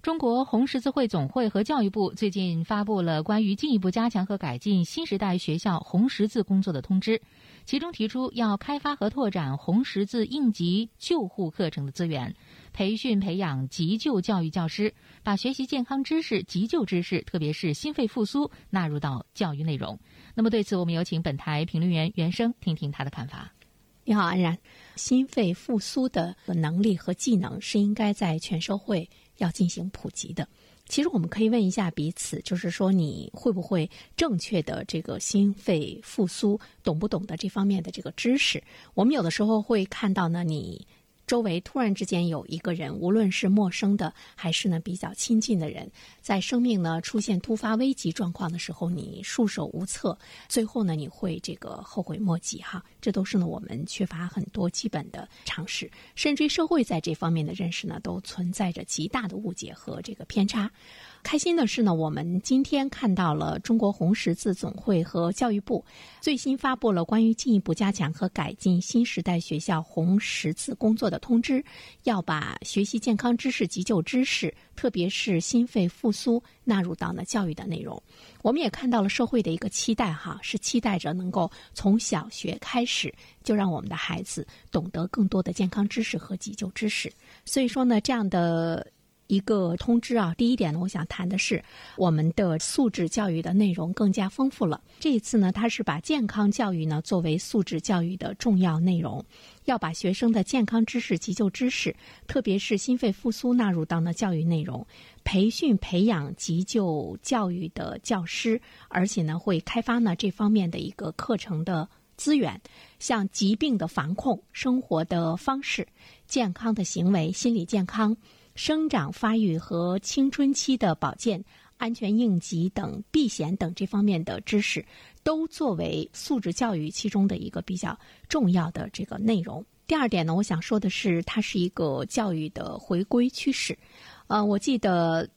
中国红十字会总会和教育部最近发布了关于进一步加强和改进新时代学校红十字工作的通知，其中提出要开发和拓展红十字应急救护课程的资源，培训培养急救教育教师，把学习健康知识、急救知识，特别是心肺复苏纳入到教育内容。那么对此，我们有请本台评论员袁生听听他的看法。你好，安然。心肺复苏的能力和技能是应该在全社会。要进行普及的，其实我们可以问一下彼此，就是说你会不会正确的这个心肺复苏，懂不懂得这方面的这个知识？我们有的时候会看到呢，你。周围突然之间有一个人，无论是陌生的还是呢比较亲近的人，在生命呢出现突发危急状况的时候，你束手无策，最后呢你会这个后悔莫及哈。这都是呢我们缺乏很多基本的常识，甚至于社会在这方面的认识呢都存在着极大的误解和这个偏差。开心的是呢，我们今天看到了中国红十字总会和教育部最新发布了关于进一步加强和改进新时代学校红十字工作的通知，要把学习健康知识、急救知识，特别是心肺复苏纳入到呢教育的内容。我们也看到了社会的一个期待，哈，是期待着能够从小学开始就让我们的孩子懂得更多的健康知识和急救知识。所以说呢，这样的。一个通知啊，第一点呢，我想谈的是我们的素质教育的内容更加丰富了。这一次呢，它是把健康教育呢作为素质教育的重要内容，要把学生的健康知识、急救知识，特别是心肺复苏纳入到呢教育内容，培训培养急救教育的教师，而且呢会开发呢这方面的一个课程的资源，像疾病的防控、生活的方式、健康的行为、心理健康。生长发育和青春期的保健、安全应急等避险等这方面的知识，都作为素质教育其中的一个比较重要的这个内容。第二点呢，我想说的是，它是一个教育的回归趋势。呃，我记得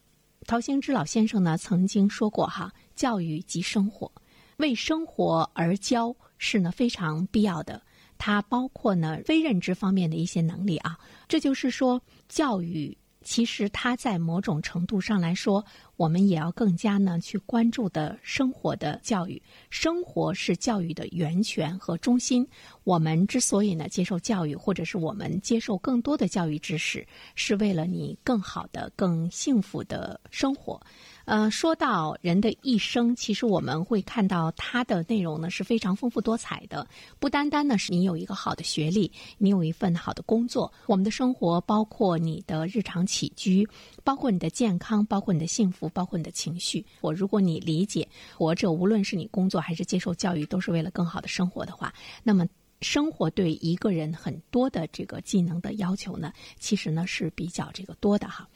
陶行知老先生呢曾经说过哈，教育即生活，为生活而教是呢非常必要的。它包括呢非认知方面的一些能力啊，这就是说教育。其实，它在某种程度上来说，我们也要更加呢去关注的生活的教育。生活是教育的源泉和中心。我们之所以呢接受教育，或者是我们接受更多的教育知识，是为了你更好的、更幸福的生活。呃，说到人的一生，其实我们会看到它的内容呢是非常丰富多彩的。不单单呢是你有一个好的学历，你有一份好的工作，我们的生活包括你的日常起居，包括你的健康，包括你的幸福，包括你的情绪。我如果你理解活着，无论是你工作还是接受教育，都是为了更好的生活的话，那么生活对一个人很多的这个技能的要求呢，其实呢是比较这个多的哈。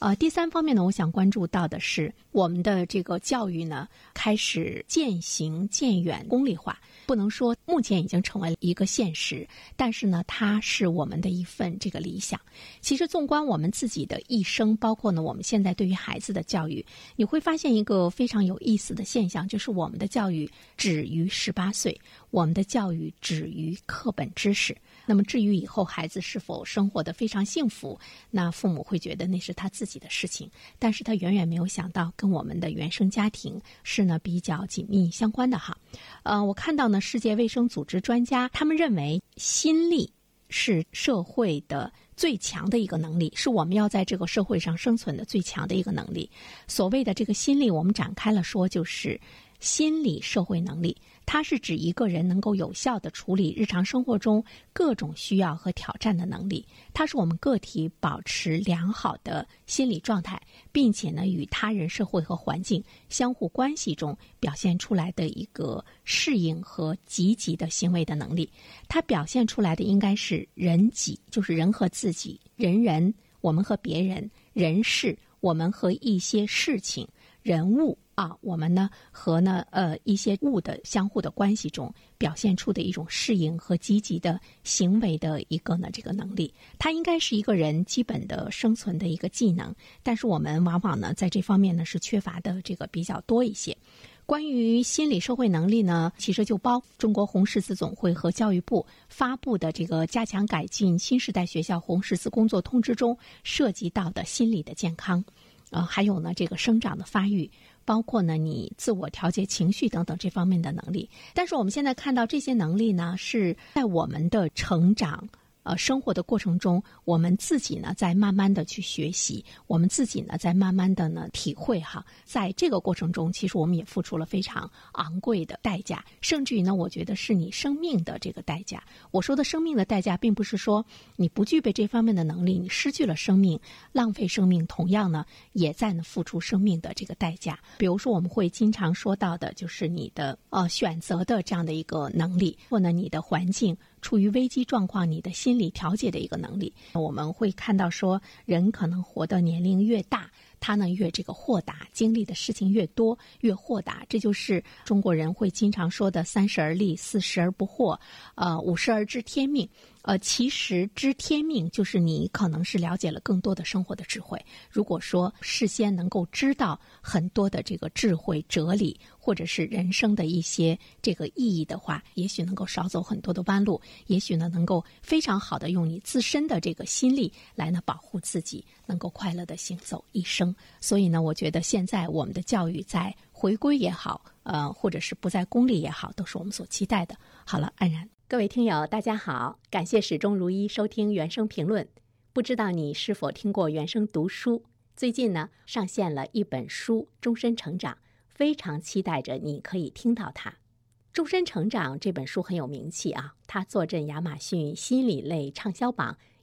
呃，第三方面呢，我想关注到的是我们的这个教育呢，开始渐行渐远、功利化。不能说目前已经成为一个现实，但是呢，它是我们的一份这个理想。其实，纵观我们自己的一生，包括呢，我们现在对于孩子的教育，你会发现一个非常有意思的现象，就是我们的教育止于十八岁，我们的教育止于课本知识。那么，至于以后孩子是否生活的非常幸福，那父母会觉得那是他自己的事情。但是他远远没有想到，跟我们的原生家庭是呢比较紧密相关的哈。呃，我看到呢，世界卫生组织专家他们认为，心力是社会的最强的一个能力，是我们要在这个社会上生存的最强的一个能力。所谓的这个心力，我们展开了说，就是心理社会能力。它是指一个人能够有效的处理日常生活中各种需要和挑战的能力。它是我们个体保持良好的心理状态，并且呢与他人、社会和环境相互关系中表现出来的一个适应和积极的行为的能力。它表现出来的应该是人己，就是人和自己、人人、我们和别人、人事、我们和一些事情、人物。啊，我们呢和呢呃一些物的相互的关系中表现出的一种适应和积极的行为的一个呢这个能力，它应该是一个人基本的生存的一个技能，但是我们往往呢在这方面呢是缺乏的这个比较多一些。关于心理社会能力呢，其实就包中国红十字总会和教育部发布的这个加强改进新时代学校红十字工作通知中涉及到的心理的健康，啊，还有呢这个生长的发育，包括呢你自我调节情绪等等这方面的能力。但是我们现在看到这些能力呢，是在我们的成长。呃，生活的过程中，我们自己呢在慢慢的去学习，我们自己呢在慢慢的呢体会哈，在这个过程中，其实我们也付出了非常昂贵的代价，甚至于呢，我觉得是你生命的这个代价。我说的生命的代价，并不是说你不具备这方面的能力，你失去了生命，浪费生命，同样呢，也在呢付出生命的这个代价。比如说，我们会经常说到的，就是你的呃选择的这样的一个能力，或呢你的环境。处于危机状况，你的心理调节的一个能力，我们会看到说，人可能活的年龄越大，他呢越这个豁达，经历的事情越多，越豁达。这就是中国人会经常说的“三十而立，四十而不惑，呃，五十而知天命”。呃，其实知天命就是你可能是了解了更多的生活的智慧。如果说事先能够知道很多的这个智慧哲理，或者是人生的一些这个意义的话，也许能够少走很多的弯路，也许呢能够非常好的用你自身的这个心力来呢保护自己，能够快乐的行走一生所以呢，我觉得现在我们的教育在回归也好，呃，或者是不在功利也好，都是我们所期待的。好了，安然。各位听友，大家好，感谢始终如一收听原声评论。不知道你是否听过原声读书？最近呢，上线了一本书《终身成长》，非常期待着你可以听到它。《终身成长》这本书很有名气啊，它坐镇亚马逊心理类畅销榜